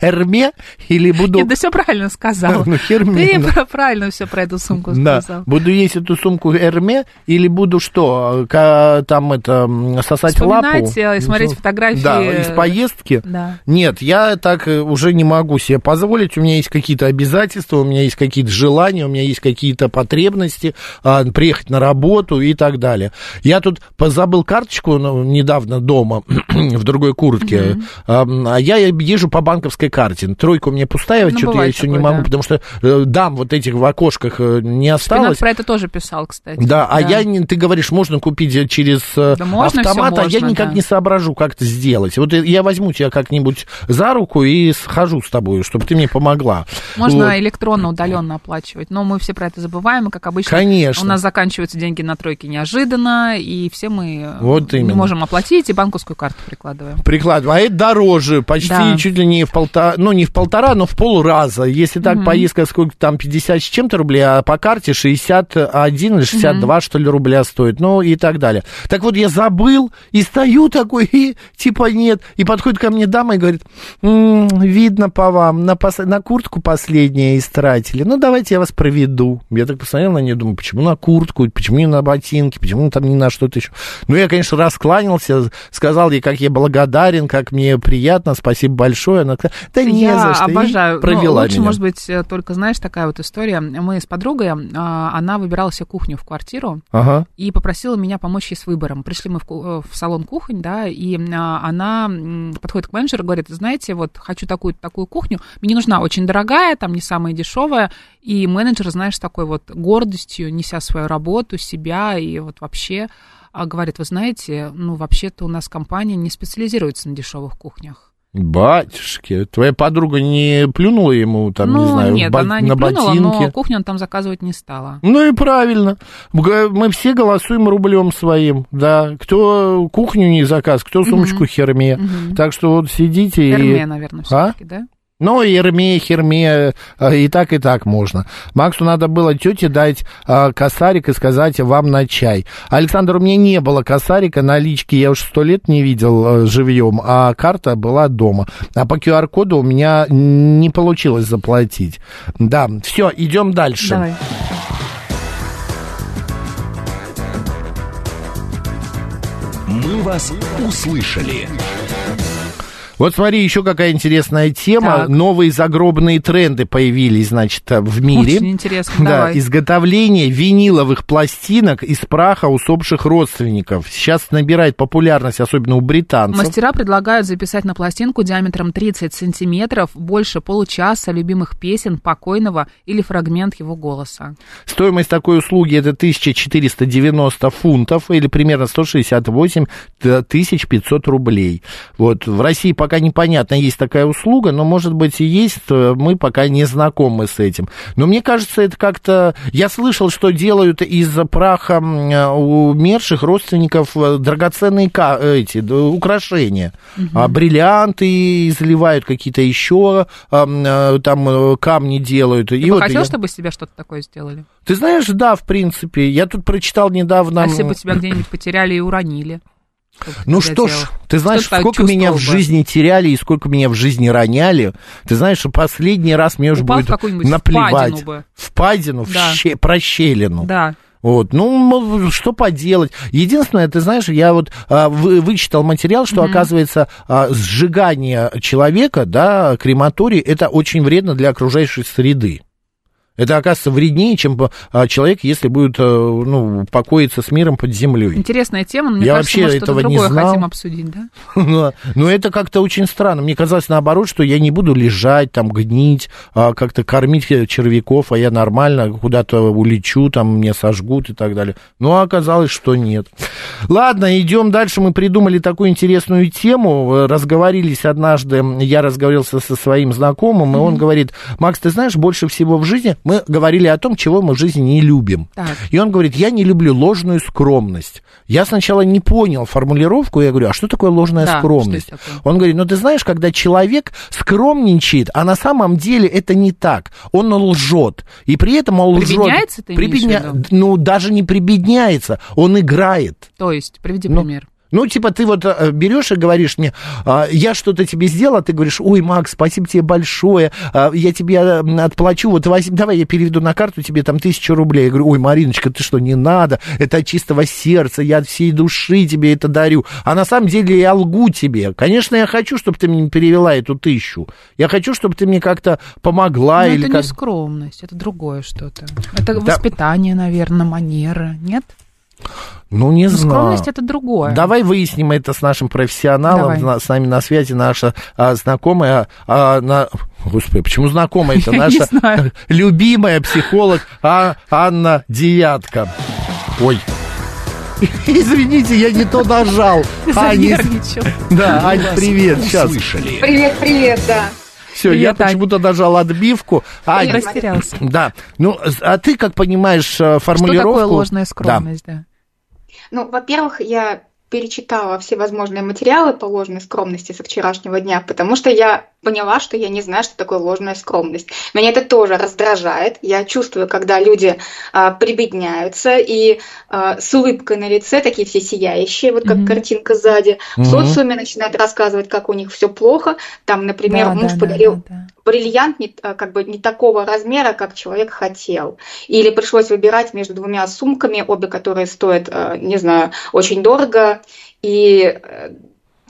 Эрме? Или буду... Нет, да все правильно сказал. Ну, Херме, Ты да. правильно все про эту сумку Да, сказал. буду есть эту сумку Эрме или буду что, ка- там это, сосать лапу? Вспоминать э, и смотреть фотографии. Да, из поездки. Да. Нет, я так э, уже не могу себе позволить. У меня есть какие-то обязательства, у меня есть какие-то желания, у меня есть какие-то потребности а, приехать на работу и так далее. Я тут позабыл карточку ну, недавно дома в другой куртке, а, а я езжу по банковской карте. Тройка у меня пустая, Ну, что-то я еще не могу, да. потому что э, дам вот этих в окошках э, не Шпинат осталось. про это тоже писал, кстати. Да, а я, не- ты говоришь, можно купить э, через Да можно, автомат, всё а я можно, никак да. не соображу, как это сделать. Вот я возьму тебя как-нибудь за руку и схожу с тобой, чтобы ты мне помогла. Можно Вот. электронно, удаленно оплачивать. Но мы все про это забываем, и, как обычно, Конечно. у нас заканчиваются деньги на тройке неожиданно, и все мы Вот не можем оплатить, и банковскую карту прикладываем. Прикладываю. А это дороже, почти Да. чуть ли не в полтора, ну не в полтора, но в полраза. Если так поездка сколько там, 50 с чем-то рублей, а по карте 61 или 62, что ли, рубля стоит, ну и так далее. Так вот, я забыл и стою такой, и типа нет. И подходит ко мне дама и говорит, «М, видно по вам, на, пос- на куртку последнее истратили. Ну, давайте я вас проведу. Я так посмотрел на нее, думаю, почему на куртку, почему не на ботинки, почему там не на что-то еще. Ну, я, конечно, раскланялся, сказал ей, как я благодарен, как мне приятно, спасибо большое. Она сказала, да не я за что. И обожаю. провела Но лучше, меня. может быть, э, только, знаешь, такая вот история. Мы с подругой, а, она выбирала себе кухню в квартиру, Ага. и попросила меня помочь ей с выбором. Пришли мы в, э, в салон кухонь, да, и она подходит к менеджеру и говорит, знаете, вот хочу такую такую кухню, мне не нужна очень дорогая, там не самая дешевая, и менеджер, знаешь, с такой вот гордостью, неся свою работу, себя и вот вообще а, говорит, вы знаете, ну вообще-то у нас компания не специализируется на дешевых кухнях. Батюшки, твоя подруга не плюнула ему, там, ну не знаю, нет, бо- она не на плюнула, ботинки? но кухню он там заказывать не стала. Ну и правильно. Мы все голосуем рублем своим, да. Кто кухню не заказ, кто сумочку херме. Так что вот сидите Эрме, и... наверное, А? все-таки, да? Ну, Ерме, Херме, э, и так, и так можно. Максу надо было тете дать э, косарик и сказать вам на чай. Александр, у меня не было косарика, налички я уж сто лет не видел э, живьем, а карта была дома. А по QR-коду у меня не получилось заплатить. Да, все, идем дальше. Давай. «Мы вас услышали». Вот смотри, еще какая интересная тема. Так. Новые загробные тренды появились, значит, в мире. Очень интересно, Да, давай. изготовление виниловых пластинок из праха усопших родственников. Сейчас набирает популярность, особенно у британцев. Мастера предлагают записать на пластинку диаметром 30 сантиметров больше получаса любимых песен покойного или фрагмент его голоса. Стоимость такой услуги это 1490 фунтов или примерно 168 500 рублей. Вот в России пока пока непонятно, есть такая услуга, но, может быть, и есть, мы пока не знакомы с этим. Но мне кажется, это как-то... Я слышал, что делают из праха умерших родственников э, драгоценные эти украшения. Угу. Бриллианты изливают, какие-то еще э, там камни делают. Ты и бы вот хотел, я... чтобы себе что-то такое сделали? Ты знаешь, да, в принципе. Я тут прочитал недавно... А если бы тебя где-нибудь потеряли и уронили? Ну что ж, ты знаешь, Что сколько меня в жизни теряли и сколько меня в жизни роняли. Ты знаешь, что последний раз мне уже будет наплевать. впадину бы. Впадину, Да. в ще- прощелину. Да. Вот, ну, что поделать. Единственное, ты знаешь, я вот а, вы- вычитал материал, что, оказывается, а, сжигание человека, да, крематорий, это очень вредно для окружающей среды. Это, оказывается, вреднее, чем а, человек, если будет, а, ну, покоиться с миром под землей. Интересная тема, но мне Я кажется, вообще мы этого не другое знал. хотим обсудить, да? Но, но это как-то очень странно. Мне казалось наоборот, что я не буду лежать, там, гнить, а, как-то кормить э, червяков, а я нормально куда-то улечу, там, меня сожгут и так далее. Но оказалось, что нет. Ладно, идем дальше. Мы придумали такую интересную тему. Э, Разговорились однажды, я разговорился со своим знакомым, и он говорит, Макс, ты знаешь, больше всего в жизни мы говорили о том, чего мы в жизни не любим. Так. И он говорит, я не люблю ложную скромность. Я сначала не понял формулировку, я говорю, а что такое ложная Да, скромность? такое? Он говорит, ну ты знаешь, когда человек скромничает, а на самом деле это не так. Он лжет. И при этом он лжет. Прибедняется, ты виду? Ну, даже не прибедняется, он играет. То есть, приведи Ну, пример. Ну, типа, ты вот э, берешь и говоришь мне, а, я что-то тебе сделал, а ты говоришь, ой, Макс, спасибо тебе большое, а, я тебе э, отплачу, вот возьми, давай я переведу на карту тебе там тысячу рублей. Я говорю, ой, Мариночка, ты что, не надо, это от чистого сердца, я от всей души тебе это дарю. А на самом деле я лгу тебе. Конечно, я хочу, чтобы ты мне перевела эту тысячу. Я хочу, чтобы ты мне как-то помогла Но или это как... не скромность, это другое что-то. Это Да. воспитание, наверное, манера, нет? Ну, не Но знаю. скромность это другое. Давай выясним это с нашим профессионалом. Давай. С нами на связи наша а, знакомая, а, на... Господи, почему знакомая? Это Я наша любимая психолог а, Анна Девятка. Ой. Извините, я не то нажал. Аня, да, Ань, привет. Сейчас. Услышали. Привет, привет, да. Все, я почему-то нажал отбивку. Ань, Растерялся. да. Ну, а ты как понимаешь э, Что формулировку? такое ложная Да. скромность, да? Ну, во-первых, я перечитала все возможные материалы по ложной скромности со вчерашнего дня, потому что я поняла, что я не знаю, что такое ложная скромность. Меня это тоже раздражает. Я чувствую, когда люди а, прибедняются и а, с улыбкой на лице, такие все сияющие, вот как Мгм. картинка сзади, в Мгм. социуме начинают рассказывать, как у них все плохо. Там, например, Да, муж да, да, подарил да, да. бриллиант не, а, как бы не такого размера, как человек хотел. Или пришлось выбирать между двумя сумками, обе которые стоят, э, не знаю, очень дорого, и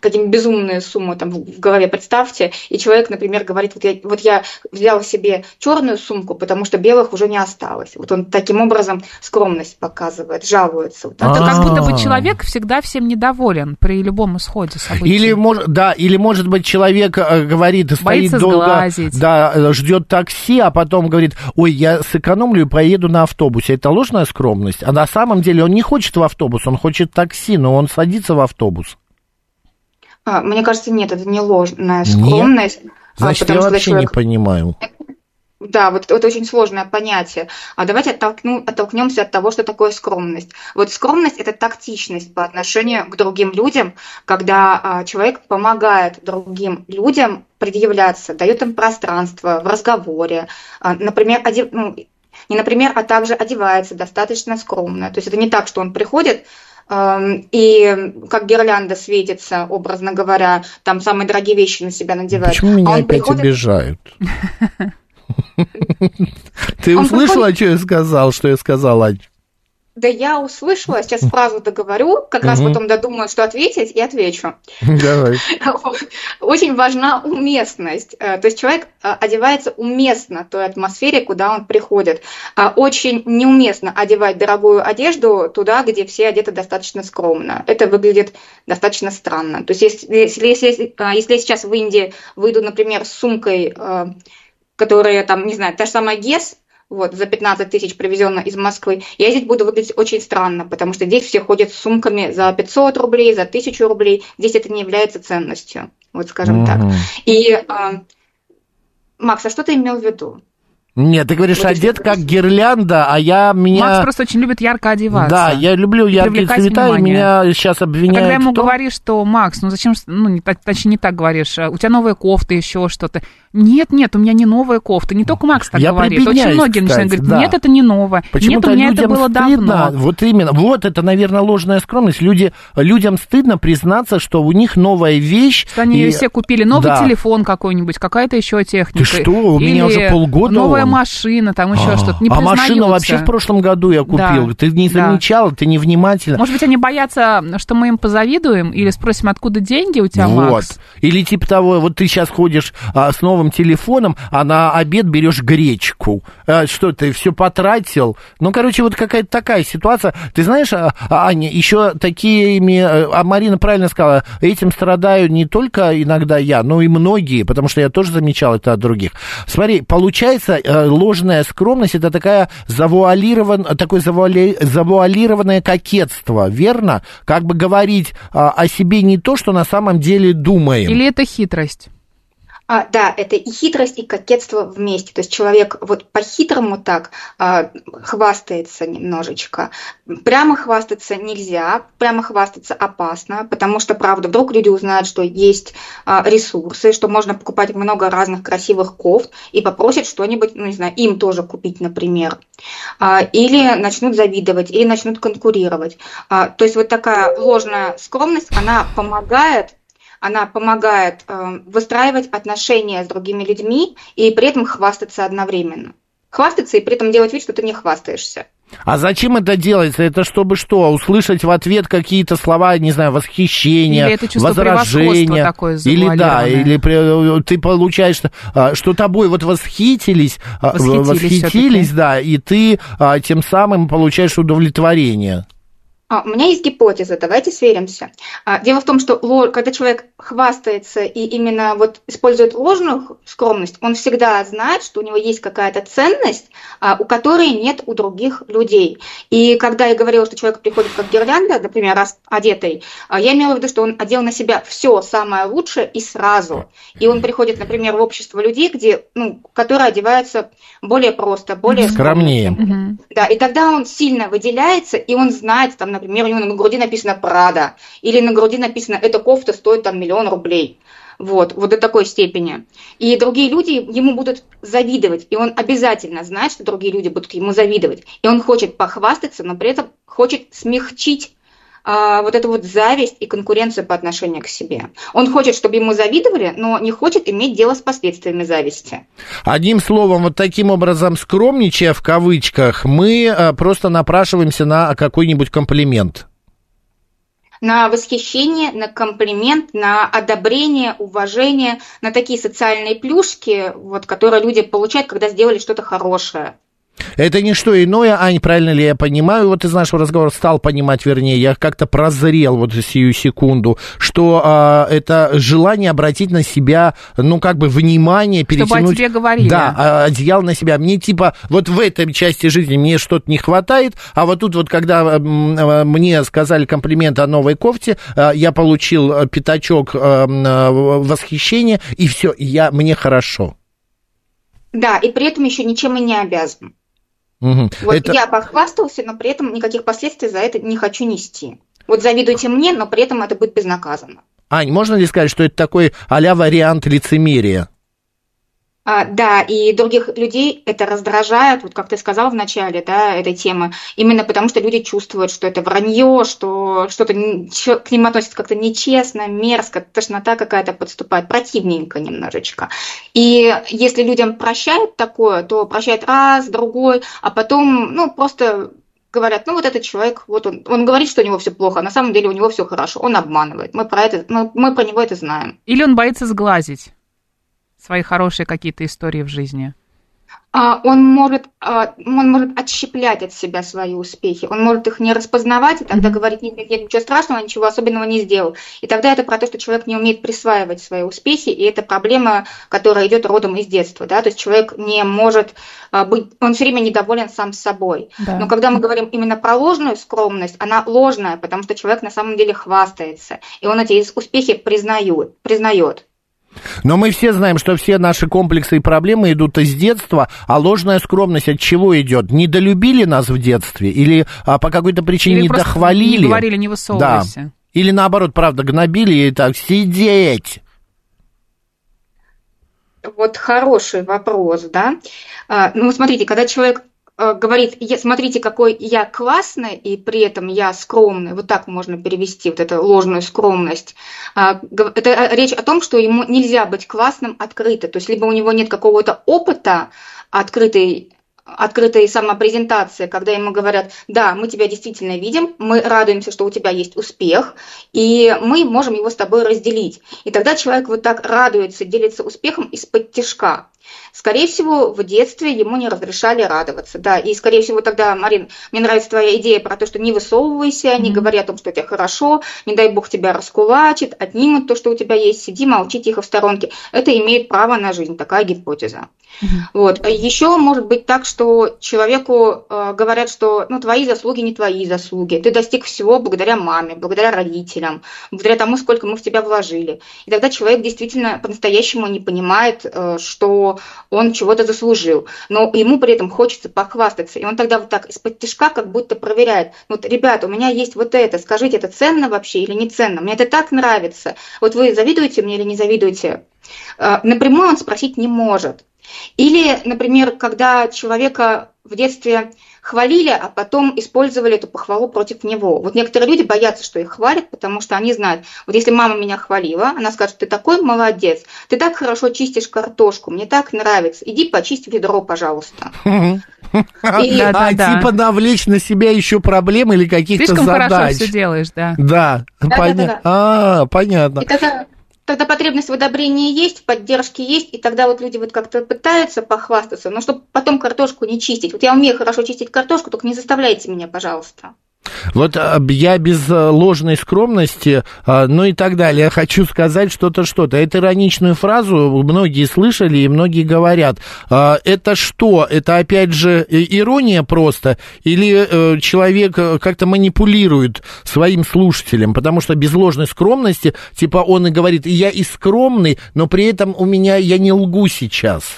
э, какие безумные суммы там в голове представьте, и человек, например, говорит, вот я, вот я взял себе черную сумку, потому что белых уже не осталось. Вот он таким образом скромность показывает, жалуется. Вот. Это как будто А. бы человек всегда всем недоволен при любом исходе событий. Или, мож- да, или, может быть, человек э, говорит, стоит Боится долго, сглазить. да, ждет такси, а потом говорит, ой, я сэкономлю и поеду на автобусе. Это ложная скромность? А на самом деле он не хочет в автобус, он хочет такси, но он садится в автобус. А, Мне кажется, нет, это не ложная скромность. а, Значит, я вообще человек- не понимаю. Да, вот это очень сложное понятие. А давайте оттолкну, оттолкнемся от того, что такое скромность. Вот скромность это тактичность по отношению к другим людям, когда а, человек помогает другим людям предъявляться, дает им пространство в разговоре. А, например, одев- ну, не например, а также одевается достаточно скромно. То есть это не так, что он приходит и как гирлянда светится, образно говоря, там самые дорогие вещи на себя надевает. Почему меня А опять приходит- обижают? Ты услышала, что я сказал, что я сказал, Ань? Да я услышала, сейчас фразу договорю, как раз Мгм. потом додумаю, что ответить, и отвечу. Давай. Очень важна уместность. Э, То есть человек э, одевается уместно в той атмосфере, куда он приходит. А Очень неуместно одевать дорогую одежду туда, где все одеты достаточно скромно. Это выглядит достаточно странно. То есть если, если, если, если я сейчас в Индии выйду, например, с сумкой, э, которая там, не знаю, та же самая ГЕС, вот, за 15 тысяч привезенная из Москвы, я здесь буду выглядеть очень странно, потому что здесь все ходят с сумками за 500 рублей, за 1000 рублей, здесь это не является ценностью. вот скажем так. И, а, Макс, а что ты имел в виду? Нет, ты говоришь, Вот одет как гирлянда, а я меня... Макс просто очень любит ярко одеваться. Да, я люблю яркие цвета, и внимание. меня сейчас А обвиняют когда ему в том- говоришь, что Макс, ну зачем, ну не, так- точнее не так говоришь, а, у тебя новая кофта, еще что-то. Нет, нет, у меня не новая кофта. Не только Макс так Я говорит. Очень многие начинают кстати, говорить, да. нет, это не новое. Нет, Почему-то у меня это было стыдно, давно. вот именно, вот это, наверное, ложная скромность. Люди, людям стыдно признаться, что у них новая вещь. Что они и- ее все купили. Новый Да. телефон какой-нибудь, какая-то еще техника. Ты что? У меня Или уже полгода новая он. машина, там еще А, что-то. Не а машину вообще в прошлом году я купил. Да, Ты не да. замечала, ты невнимательна. Может быть, они боятся, что мы им позавидуем или спросим, откуда деньги у тебя, вот. Макс? Или типа того, вот ты сейчас ходишь а, с новым телефоном, а на обед берешь гречку. А, что ты все потратил? Ну, короче, вот какая-то такая ситуация. Ты знаешь, а, а, Аня, еще такими, э, а Марина правильно сказала, этим страдаю не только иногда я, но и многие, потому что я тоже замечал это от других. Смотри, получается, э, ложная скромность это такая завуалирован, такое завуали- завуалированное кокетство, верно? Как бы говорить о себе не то, что на самом деле думаем. Или это хитрость? А, да, это и хитрость, и кокетство вместе. То есть человек вот по-хитрому так а, хвастается немножечко. Прямо хвастаться нельзя, прямо хвастаться опасно, потому что, правда, вдруг люди узнают, что есть а, ресурсы, что можно покупать много разных красивых кофт и попросят что-нибудь, ну, не знаю, им тоже купить, например. А, или начнут завидовать, или начнут конкурировать. А, то есть вот такая ложная скромность, она помогает она помогает э, выстраивать отношения с другими людьми и при этом хвастаться одновременно. Хвастаться и при этом делать вид, что ты не хвастаешься. А зачем это делается? Это чтобы что? Услышать в ответ какие-то слова, не знаю, восхищения, Или это чувство возражения. такое Или да, или ты получаешь, а, что тобой вот восхитились, а, Восхитились восхитились, да, и ты а, тем самым получаешь удовлетворение. А, у меня есть гипотеза, давайте сверимся. А, дело в том, что когда человек хвастается и именно вот использует ложную скромность, он всегда знает, что у него есть какая-то ценность, а, у которой нет у других людей. И когда я говорила, что человек приходит как гирлянда, например, раз одетый, я имела в виду, что он одел на себя все самое лучшее и сразу. И он приходит, например, в общество людей, где, ну, которые одеваются более просто, более Скромнее. Мгм. да, и тогда он сильно выделяется, и он знает, там, например, у него на груди написано «Прада», или на груди написано «Эта кофта стоит там миллион рублей». Вот, вот до такой степени. И другие люди ему будут завидовать, и он обязательно знает, что другие люди будут ему завидовать. И он хочет похвастаться, но при этом хочет смягчить а, вот эту вот зависть и конкуренцию по отношению к себе. Он хочет, чтобы ему завидовали, но не хочет иметь дело с последствиями зависти. Одним словом, вот таким образом, скромничая в кавычках, мы а, просто напрашиваемся на какой-нибудь комплимент. на восхищение, на комплимент, на одобрение, уважение, на такие социальные плюшки, вот, которые люди получают, когда сделали что-то хорошее. Это не что иное, Ань, правильно ли я понимаю, вот из нашего разговора стал понимать, вернее, я как-то прозрел вот сию секунду, что а, это желание обратить на себя, ну, как бы, внимание, Чтобы о перетянуть... тебе говорили. Да, а, одеяло на себя. Мне, типа, вот в этой части жизни мне что-то не хватает, а вот тут вот, когда м, а, мне сказали комплимент о новой кофте, а, я получил а, пятачок а, а, восхищения, и все, я, мне хорошо. Да, и при этом еще ничем и не обязан. Мгм. Вот Это- я похвастался, но при этом никаких последствий за это не хочу нести. Вот завидуйте мне, но при этом это будет безнаказанно. Ань, можно ли сказать, что это такой а-ля вариант лицемерия? А, да, и других людей это раздражает, вот как ты сказал в начале, да, этой темы, именно потому что люди чувствуют, что это вранье, что что-то к ним относятся как-то нечестно, мерзко, тошнота какая-то подступает, противненько немножечко. И если людям прощают такое, то прощают раз, другой, а потом, ну, просто говорят, ну вот этот человек, вот он, он говорит, что у него все плохо, а на самом деле у него все хорошо, он обманывает. Мы про это, мы, мы про него это знаем. Или он боится сглазить свои хорошие какие-то истории в жизни. а, он может, а, он может отщеплять от себя свои успехи, он может их не распознавать и тогда говорить, нет, нет, нет, ничего страшного, ничего особенного не сделал. И тогда это про то, что человек не умеет присваивать свои успехи, и это проблема, которая идет родом из детства, да, то есть человек не может а, быть, он все время недоволен сам собой. Да. Но когда мы говорим именно про ложную скромность, она ложная, потому что человек на самом деле хвастается, и он эти успехи признает, признает. Но мы все знаем, что все наши комплексы и проблемы идут из детства, а ложная скромность от чего идет? Недолюбили нас в детстве или а, по какой-то причине Или не дохвалили? Не говорили, не высовывайся. Да. Или наоборот, правда, гнобили и так сидеть. Вот хороший вопрос, да. А, Ну, смотрите, когда человек говорит, «Я- смотрите, какой я классный, и при этом я скромный, вот так можно перевести вот эту ложную скромность. А, Это э, речь о том, что ему нельзя быть классным открыто, то есть либо у него нет какого-то опыта открытой открытой самопрезентации, когда ему говорят, да, мы тебя действительно видим, мы радуемся, что у тебя есть успех, и мы можем его с тобой разделить. И тогда человек вот так радуется, делится успехом из-под тяжка. Скорее всего, в детстве ему не разрешали радоваться, да, и, скорее всего, тогда, Марин, мне нравится твоя идея про то, что не высовывайся, не говори о том, что у тебя хорошо, не дай бог тебя раскулачит, отнимут то, что у тебя есть, сиди, молчи тихо в сторонке. Это имеет право на жизнь, такая гипотеза. Вот. Еще может быть так, что человеку э, говорят, что ну, твои заслуги не твои заслуги. Ты достиг всего благодаря маме, благодаря родителям, благодаря тому, сколько мы в тебя вложили. И тогда человек действительно по-настоящему не понимает, э, что он чего-то заслужил. Но ему при этом хочется похвастаться. И он тогда вот так из-под тяжка как будто проверяет. Вот, ребята, у меня есть вот это. Скажите, это ценно вообще или не ценно? Мне это так нравится. Вот вы завидуете мне или не завидуете? Э, Напрямую он спросить не может. Или, например, когда человека в детстве хвалили, а потом использовали эту похвалу против него. Вот некоторые люди боятся, что их хвалят, потому что они знают, вот если мама меня хвалила, она скажет, ты такой молодец, ты так хорошо чистишь картошку, мне так нравится, иди почисть ведро, пожалуйста. И- А Да-да-да. типа навлечь на себя еще проблем или каких-то Слишком хорошо задач. все делаешь, да. Да. А, понятно. И тогда, тогда потребность в одобрении есть, в поддержке есть, и тогда вот люди вот как-то пытаются похвастаться, но чтобы потом картошку не чистить. Вот я умею хорошо чистить картошку, только не заставляйте меня, пожалуйста. Вот а, я без а, ложной скромности, а, ну и так далее, хочу сказать что-то, что-то. Эту ироничную фразу многие слышали и многие говорят. А, Это что? Это опять же э, ирония просто? Или э, человек э, как-то манипулирует своим слушателем? Потому что без ложной скромности, типа он и говорит, я и скромный, но при этом у меня, я не лгу сейчас.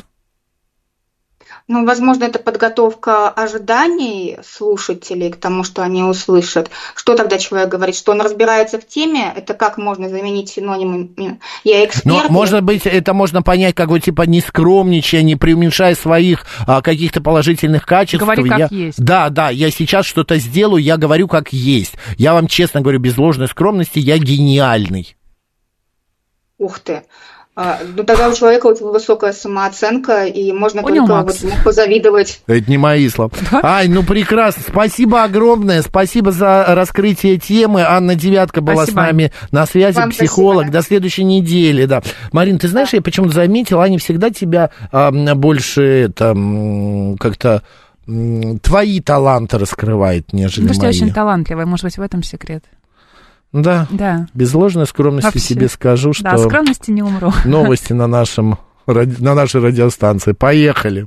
Ну, возможно, это подготовка ожиданий слушателей к тому, что они услышат. Что тогда человек говорит? Что он разбирается в теме? Это как можно заменить синонимы? Я эксперт. Но, я- может быть, это можно понять, как вот, типа, не скромничая, не преуменьшая своих а, каких-то положительных качеств. Говори, как я, есть. Да, да, я сейчас что-то сделаю, я говорю, как есть. Я вам честно говорю, без ложной скромности, я гениальный. Ух ты. А, Ну, тогда у человека очень высокая самооценка, и можно Понял, только Макс. вот ему позавидовать. Это не мои слова. Ай, ну прекрасно. Спасибо огромное. Спасибо за раскрытие темы. Анна Девятка была Спасибо. с нами на связи, Вам психолог. спасибо. До следующей недели, да. Марин, ты знаешь, я почему-то заметила, они всегда тебя а, больше это, м, как-то твои таланты раскрывает, нежели Потому что я мои. очень талантливая, может быть, в этом секрет. Да, Да. без ложной скромности Вообще. тебе скажу, что Да, скромности не умру. новости на, нашем, на нашей радиостанции. Поехали.